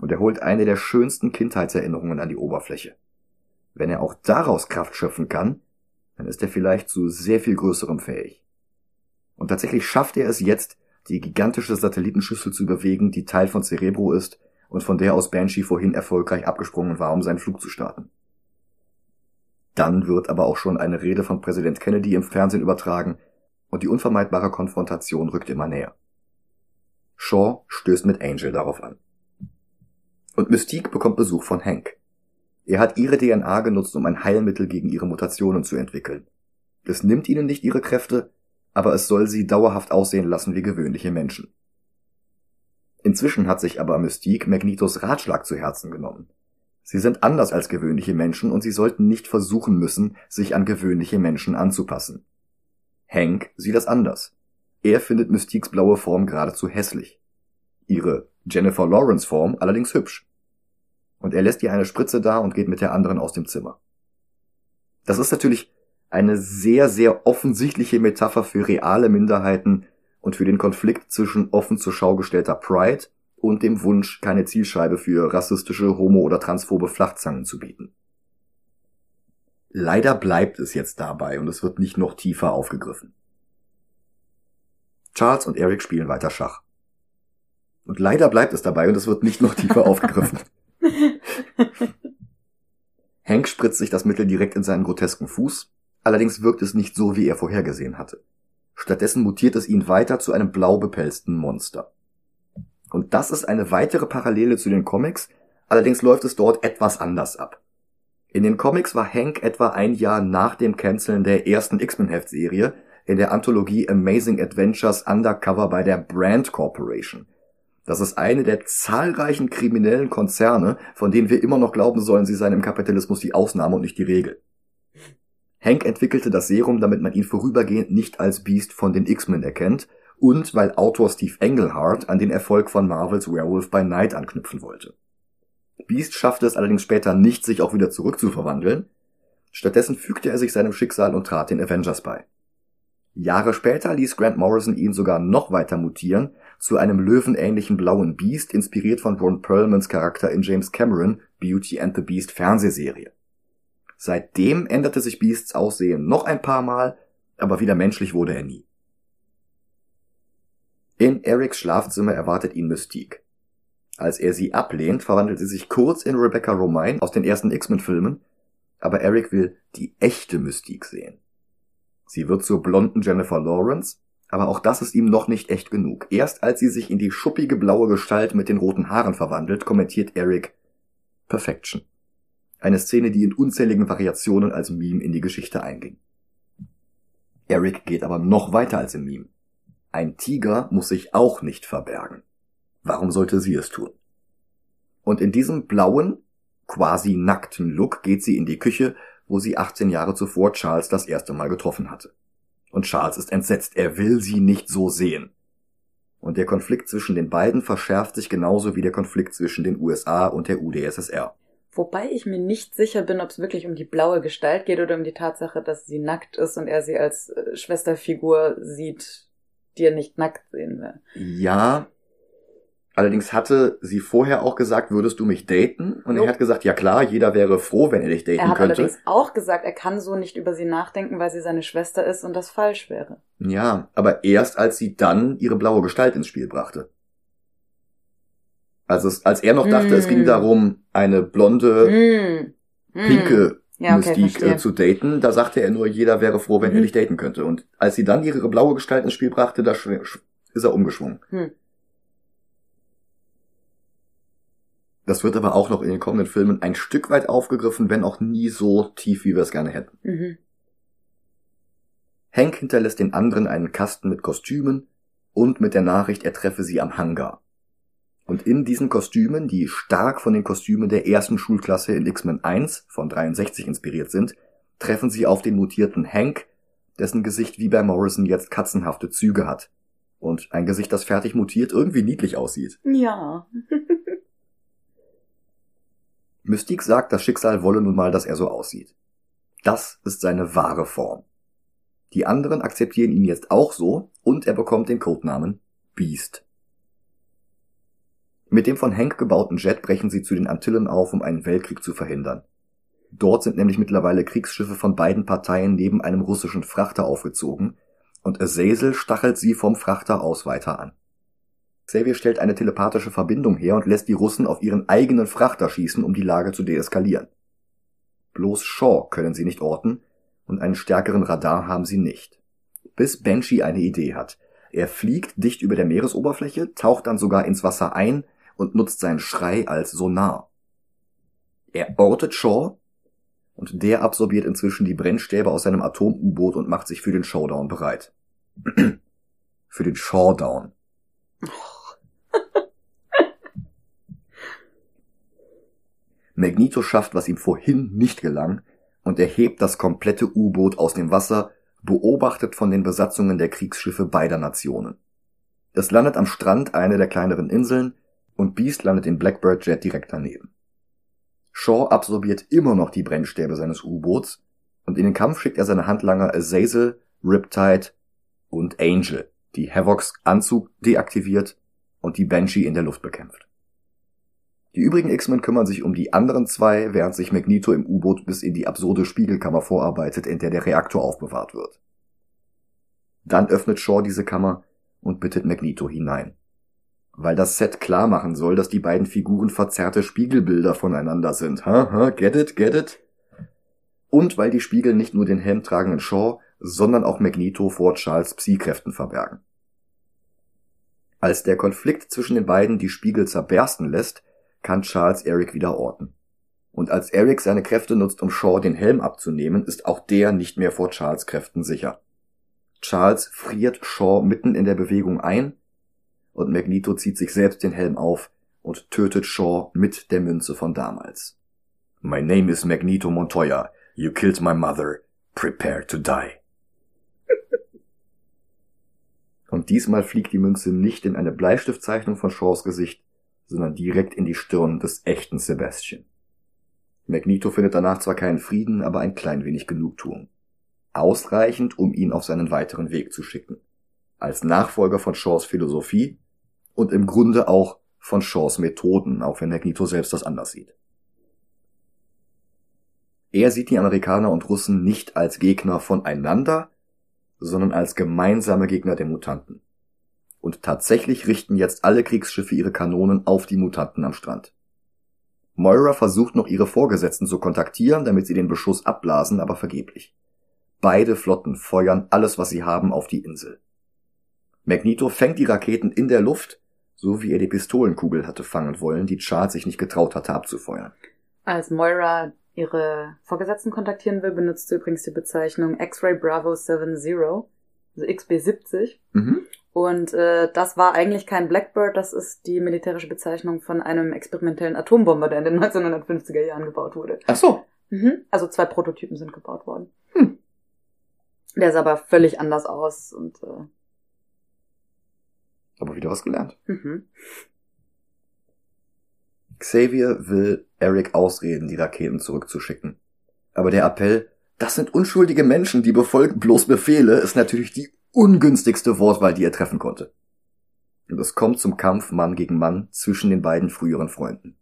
Und er holt eine der schönsten Kindheitserinnerungen an die Oberfläche. Wenn er auch daraus Kraft schöpfen kann, dann ist er vielleicht zu sehr viel Größerem fähig. Und tatsächlich schafft er es jetzt, die gigantische Satellitenschüssel zu bewegen, die Teil von Cerebro ist und von der aus Banshee vorhin erfolgreich abgesprungen war, um seinen Flug zu starten. Dann wird aber auch schon eine Rede von Präsident Kennedy im Fernsehen übertragen und die unvermeidbare Konfrontation rückt immer näher. Shaw stößt mit Angel darauf an. Und Mystique bekommt Besuch von Hank. Er hat ihre DNA genutzt, um ein Heilmittel gegen ihre Mutationen zu entwickeln. Es nimmt ihnen nicht ihre Kräfte, aber es soll sie dauerhaft aussehen lassen wie gewöhnliche Menschen. Inzwischen hat sich aber Mystique Magnetos Ratschlag zu Herzen genommen. Sie sind anders als gewöhnliche Menschen und sie sollten nicht versuchen müssen, sich an gewöhnliche Menschen anzupassen. Hank sieht das anders. Er findet Mystiques blaue Form geradezu hässlich. Ihre Jennifer Lawrence Form allerdings hübsch. Und er lässt ihr eine Spritze da und geht mit der anderen aus dem Zimmer. Das ist natürlich eine sehr, sehr offensichtliche Metapher für reale Minderheiten und für den Konflikt zwischen offen zur Schau gestellter Pride und dem Wunsch, keine Zielscheibe für rassistische, homo- oder transphobe Flachzangen zu bieten. Leider bleibt es jetzt dabei und es wird nicht noch tiefer aufgegriffen. Charles und Eric spielen weiter Schach. Und leider bleibt es dabei und es wird nicht noch tiefer aufgegriffen. Hank spritzt sich das Mittel direkt in seinen grotesken Fuß, allerdings wirkt es nicht so, wie er vorhergesehen hatte. Stattdessen mutiert es ihn weiter zu einem blau bepelzten Monster. Und das ist eine weitere Parallele zu den Comics, allerdings läuft es dort etwas anders ab. In den Comics war Hank etwa ein Jahr nach dem Canceln der ersten X-Men-Heftserie in der Anthologie Amazing Adventures Undercover bei der Brand Corporation. Das ist eine der zahlreichen kriminellen Konzerne, von denen wir immer noch glauben sollen, sie seien im Kapitalismus die Ausnahme und nicht die Regel. Hank entwickelte das Serum, damit man ihn vorübergehend nicht als Beast von den X-Men erkennt und weil Autor Steve Englehart an den Erfolg von Marvels Werewolf by Night anknüpfen wollte. Beast schaffte es allerdings später nicht, sich auch wieder zurückzuverwandeln. Stattdessen fügte er sich seinem Schicksal und trat den Avengers bei. Jahre später ließ Grant Morrison ihn sogar noch weiter mutieren zu einem löwenähnlichen blauen Beast, inspiriert von Ron Perlmans Charakter in James Cameron Beauty and the Beast Fernsehserie. Seitdem änderte sich Beasts Aussehen noch ein paar Mal, aber wieder menschlich wurde er nie. In Erics Schlafzimmer erwartet ihn Mystique. Als er sie ablehnt, verwandelt sie sich kurz in Rebecca Romine aus den ersten X-Men-Filmen, aber Eric will die echte Mystique sehen. Sie wird zur blonden Jennifer Lawrence, aber auch das ist ihm noch nicht echt genug. Erst als sie sich in die schuppige blaue Gestalt mit den roten Haaren verwandelt, kommentiert Eric Perfection. Eine Szene, die in unzähligen Variationen als Meme in die Geschichte einging. Eric geht aber noch weiter als im Meme. Ein Tiger muss sich auch nicht verbergen. Warum sollte sie es tun? Und in diesem blauen, quasi nackten Look geht sie in die Küche, wo sie 18 Jahre zuvor Charles das erste Mal getroffen hatte. Und Charles ist entsetzt, er will sie nicht so sehen. Und der Konflikt zwischen den beiden verschärft sich genauso wie der Konflikt zwischen den USA und der UdSSR. Wobei ich mir nicht sicher bin, ob es wirklich um die blaue Gestalt geht oder um die Tatsache, dass sie nackt ist und er sie als äh, Schwesterfigur sieht, die er nicht nackt sehen will. Ja, Allerdings hatte sie vorher auch gesagt, würdest du mich daten? Und nope. er hat gesagt, ja klar, jeder wäre froh, wenn er dich daten könnte. Er hat könnte. allerdings auch gesagt, er kann so nicht über sie nachdenken, weil sie seine Schwester ist und das falsch wäre. Ja, aber erst als sie dann ihre blaue Gestalt ins Spiel brachte. Also es, als er noch dachte, mm. es ging hm. darum, eine blonde, mm. pinke ja, okay, Mystique äh, zu daten, da sagte er nur, jeder wäre froh, wenn mhm. er dich daten könnte. Und als sie dann ihre blaue Gestalt ins Spiel brachte, da ist er umgeschwungen. Hm. Das wird aber auch noch in den kommenden Filmen ein Stück weit aufgegriffen, wenn auch nie so tief, wie wir es gerne hätten. Mhm. Hank hinterlässt den anderen einen Kasten mit Kostümen und mit der Nachricht, er treffe sie am Hangar. Und in diesen Kostümen, die stark von den Kostümen der ersten Schulklasse in X-Men 1 von 63 inspiriert sind, treffen sie auf den mutierten Hank, dessen Gesicht wie bei Morrison jetzt katzenhafte Züge hat. Und ein Gesicht, das fertig mutiert, irgendwie niedlich aussieht. Ja. Mystique sagt, das Schicksal wolle nun mal, dass er so aussieht. Das ist seine wahre Form. Die anderen akzeptieren ihn jetzt auch so und er bekommt den Codenamen Beast. Mit dem von Hank gebauten Jet brechen sie zu den Antillen auf, um einen Weltkrieg zu verhindern. Dort sind nämlich mittlerweile Kriegsschiffe von beiden Parteien neben einem russischen Frachter aufgezogen und Azazel stachelt sie vom Frachter aus weiter an. Xavier stellt eine telepathische Verbindung her und lässt die Russen auf ihren eigenen Frachter schießen, um die Lage zu deeskalieren. Bloß Shaw können sie nicht orten und einen stärkeren Radar haben sie nicht. Bis Banshee eine Idee hat. Er fliegt dicht über der Meeresoberfläche, taucht dann sogar ins Wasser ein und nutzt seinen Schrei als Sonar. Er ortet Shaw und der absorbiert inzwischen die Brennstäbe aus seinem Atom-U-Boot und macht sich für den Showdown bereit. für den Showdown. Magneto schafft, was ihm vorhin nicht gelang, und er hebt das komplette U-Boot aus dem Wasser, beobachtet von den Besatzungen der Kriegsschiffe beider Nationen. Es landet am Strand einer der kleineren Inseln und Beast landet in Blackbird Jet direkt daneben. Shaw absorbiert immer noch die Brennstäbe seines U-Boots und in den Kampf schickt er seine Handlanger Azazel, Riptide und Angel, die Havocs Anzug deaktiviert und die Banshee in der Luft bekämpft. Die übrigen X-Men kümmern sich um die anderen zwei, während sich Magneto im U-Boot bis in die absurde Spiegelkammer vorarbeitet, in der der Reaktor aufbewahrt wird. Dann öffnet Shaw diese Kammer und bittet Magneto hinein. Weil das Set klar machen soll, dass die beiden Figuren verzerrte Spiegelbilder voneinander sind. Ha, ha, get it, get it? Und weil die Spiegel nicht nur den Helm tragenden Shaw, sondern auch Magneto vor Charles Psy-Kräften verbergen. Als der Konflikt zwischen den beiden die Spiegel zerbersten lässt, kann Charles Eric wieder orten. Und als Eric seine Kräfte nutzt, um Shaw den Helm abzunehmen, ist auch der nicht mehr vor Charles Kräften sicher. Charles friert Shaw mitten in der Bewegung ein und Magneto zieht sich selbst den Helm auf und tötet Shaw mit der Münze von damals. My name is Magneto Montoya. You killed my mother. Prepare to die. Und diesmal fliegt die Münze nicht in eine Bleistiftzeichnung von Shaws Gesicht, sondern direkt in die Stirn des echten Sebastian. Magneto findet danach zwar keinen Frieden, aber ein klein wenig Genugtuung. Ausreichend, um ihn auf seinen weiteren Weg zu schicken. Als Nachfolger von Shaws Philosophie und im Grunde auch von Shaws Methoden, auch wenn Magneto selbst das anders sieht. Er sieht die Amerikaner und Russen nicht als Gegner voneinander, sondern als gemeinsame Gegner der Mutanten. Und tatsächlich richten jetzt alle Kriegsschiffe ihre Kanonen auf die Mutanten am Strand. Moira versucht noch ihre Vorgesetzten zu kontaktieren, damit sie den Beschuss abblasen, aber vergeblich. Beide Flotten feuern alles, was sie haben, auf die Insel. Magneto fängt die Raketen in der Luft, so wie er die Pistolenkugel hatte fangen wollen, die Charles sich nicht getraut hatte abzufeuern. Als Moira ihre Vorgesetzten kontaktieren will, benutzt sie übrigens die Bezeichnung X-Ray Bravo 70, also XB70. Mhm. Und äh, das war eigentlich kein Blackbird, das ist die militärische Bezeichnung von einem experimentellen Atombomber, der in den 1950er Jahren gebaut wurde. Ach so. Mhm. Also zwei Prototypen sind gebaut worden. Hm. Der sah aber völlig anders aus und äh, aber wieder was gelernt. Mhm. Xavier will Eric ausreden, die Raketen zurückzuschicken. Aber der Appell, das sind unschuldige Menschen, die befolgen bloß Befehle, ist natürlich die ungünstigste Wortwahl, die er treffen konnte. Und es kommt zum Kampf Mann gegen Mann zwischen den beiden früheren Freunden.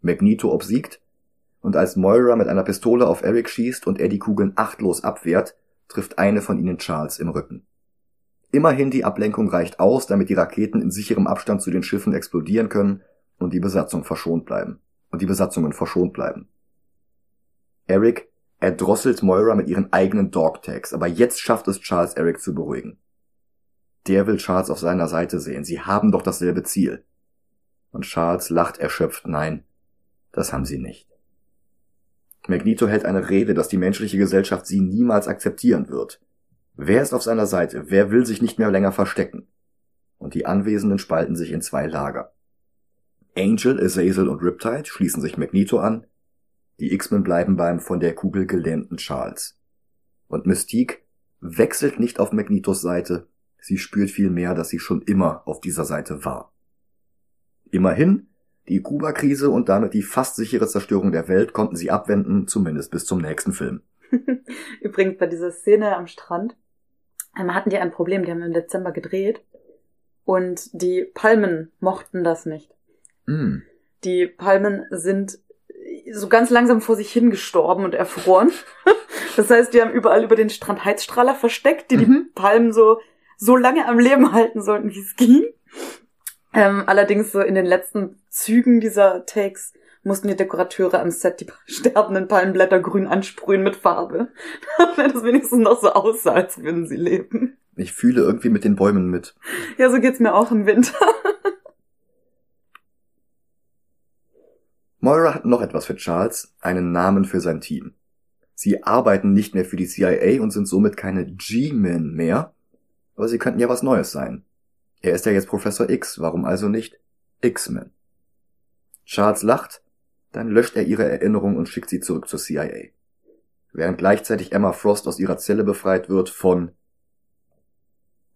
Magneto obsiegt, und als Moira mit einer Pistole auf Eric schießt und er die Kugeln achtlos abwehrt, trifft eine von ihnen Charles im Rücken. Immerhin die Ablenkung reicht aus, damit die Raketen in sicherem Abstand zu den Schiffen explodieren können und die Besatzung verschont bleiben. Und die Besatzungen verschont bleiben. Eric erdrosselt Moira mit ihren eigenen Dogtags, aber jetzt schafft es Charles Eric zu beruhigen. Der will Charles auf seiner Seite sehen. Sie haben doch dasselbe Ziel. Und Charles lacht erschöpft, nein, das haben sie nicht. Magneto hält eine Rede, dass die menschliche Gesellschaft sie niemals akzeptieren wird. Wer ist auf seiner Seite? Wer will sich nicht mehr länger verstecken? Und die Anwesenden spalten sich in zwei Lager. Angel, Azazel und Riptide schließen sich Magneto an, die X-Men bleiben beim von der Kugel gelähmten Charles. Und Mystique wechselt nicht auf Magnetos Seite, sie spürt vielmehr, dass sie schon immer auf dieser Seite war. Immerhin, die Kuba-Krise und damit die fast sichere Zerstörung der Welt konnten sie abwenden, zumindest bis zum nächsten Film. Übrigens bei dieser Szene am Strand ähm, hatten die ein Problem, die haben im Dezember gedreht und die Palmen mochten das nicht. Mm. Die Palmen sind so ganz langsam vor sich hingestorben und erfroren. Das heißt, die haben überall über den Strand Heizstrahler versteckt, die mhm. die Palmen so, so lange am Leben halten sollten, wie es ging. Ähm, allerdings so in den letzten Zügen dieser Takes mussten die Dekorateure am Set die sterbenden Palmenblätter grün ansprühen mit Farbe. Damit das wenigstens noch so aussah, als würden sie leben. Ich fühle irgendwie mit den Bäumen mit. Ja, so geht's mir auch im Winter. Moira hat noch etwas für Charles, einen Namen für sein Team. Sie arbeiten nicht mehr für die CIA und sind somit keine G-Men mehr, aber sie könnten ja was Neues sein. Er ist ja jetzt Professor X, warum also nicht X-Men? Charles lacht, dann löscht er ihre Erinnerung und schickt sie zurück zur CIA. Während gleichzeitig Emma Frost aus ihrer Zelle befreit wird von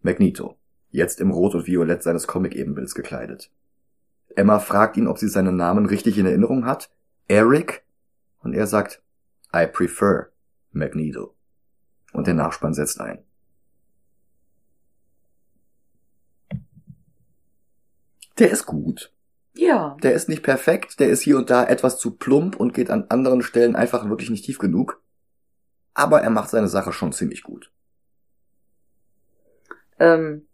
Magneto, jetzt im Rot und Violett seines Comic-Ebenbilds gekleidet. Emma fragt ihn, ob sie seinen Namen richtig in Erinnerung hat. Eric? Und er sagt, I prefer Magneto. Und der Nachspann setzt ein. Der ist gut. Ja. Der ist nicht perfekt, der ist hier und da etwas zu plump und geht an anderen Stellen einfach wirklich nicht tief genug. Aber er macht seine Sache schon ziemlich gut. Ähm,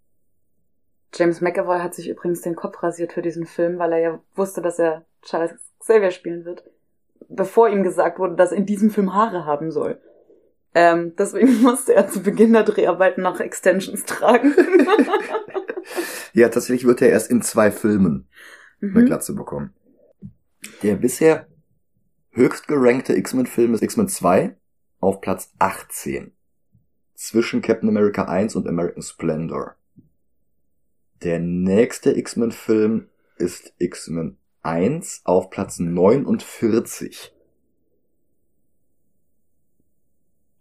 James McAvoy hat sich übrigens den Kopf rasiert für diesen Film, weil er ja wusste, dass er Charles Xavier spielen wird, bevor ihm gesagt wurde, dass er in diesem Film Haare haben soll. Ähm, deswegen musste er zu Beginn der Dreharbeiten noch Extensions tragen. ja, tatsächlich wird er erst in zwei Filmen mhm. eine Glatze bekommen. Der bisher höchst gerankte X-Men-Film ist X-Men 2 auf Platz 18. Zwischen Captain America 1 und American Splendor. Der nächste X-Men-Film ist X-Men 1 auf Platz 49.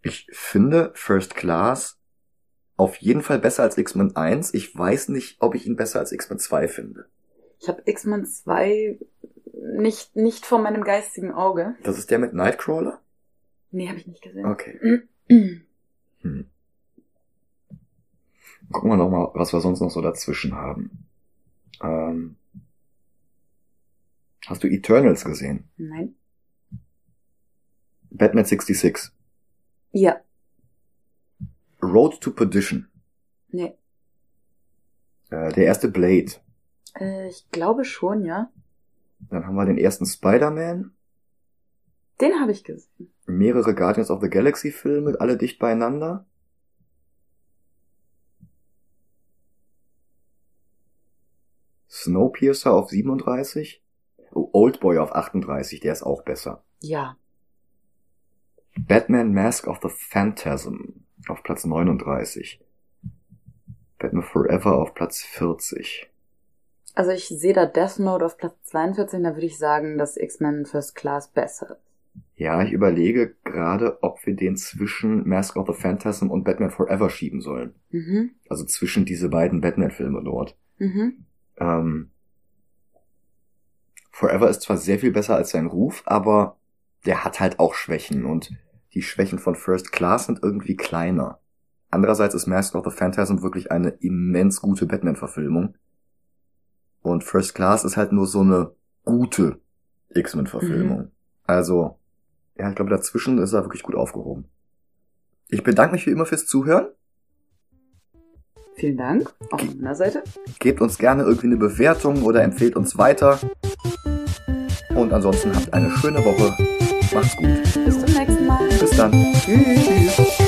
Ich finde First Class auf jeden Fall besser als X-Men 1. Ich weiß nicht, ob ich ihn besser als X-Men 2 finde. Ich habe X-Men 2 nicht, nicht vor meinem geistigen Auge. Das ist der mit Nightcrawler? Nee, habe ich nicht gesehen. Okay. hm. Gucken wir noch mal, was wir sonst noch so dazwischen haben. Ähm, hast du Eternals gesehen? Nein. Batman 66. Ja. Road to Perdition. Nee. Äh, der erste Blade. Äh, ich glaube schon, ja. Dann haben wir den ersten Spider-Man. Den habe ich gesehen. Mehrere Guardians of the Galaxy Filme, alle dicht beieinander. Snowpiercer auf 37. Oh, Oldboy auf 38, der ist auch besser. Ja. Batman Mask of the Phantasm auf Platz 39. Batman Forever auf Platz 40. Also ich sehe da Death Note auf Platz 42, da würde ich sagen, dass X-Men First Class besser ist. Ja, ich überlege gerade, ob wir den zwischen Mask of the Phantasm und Batman Forever schieben sollen. Mhm. Also zwischen diese beiden Batman-Filme dort. Mhm. Ähm, Forever ist zwar sehr viel besser als sein Ruf, aber der hat halt auch Schwächen und die Schwächen von First Class sind irgendwie kleiner. Andererseits ist Mask of the Phantasm wirklich eine immens gute Batman-Verfilmung. Und First Class ist halt nur so eine gute X-Men-Verfilmung. Mhm. Also, ja, ich glaube, dazwischen ist er wirklich gut aufgehoben. Ich bedanke mich wie immer fürs Zuhören. Vielen Dank, auch von meiner Seite. Gebt uns gerne irgendwie eine Bewertung oder empfehlt uns weiter. Und ansonsten habt eine schöne Woche. Macht's gut. Bis zum nächsten Mal. Bis dann. Tschüss.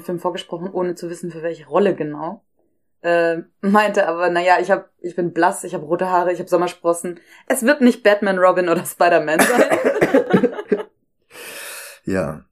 Den Film vorgesprochen, ohne zu wissen, für welche Rolle genau. Äh, meinte aber, naja, ich hab, ich bin blass, ich habe rote Haare, ich habe Sommersprossen. Es wird nicht Batman, Robin oder Spider-Man sein. ja.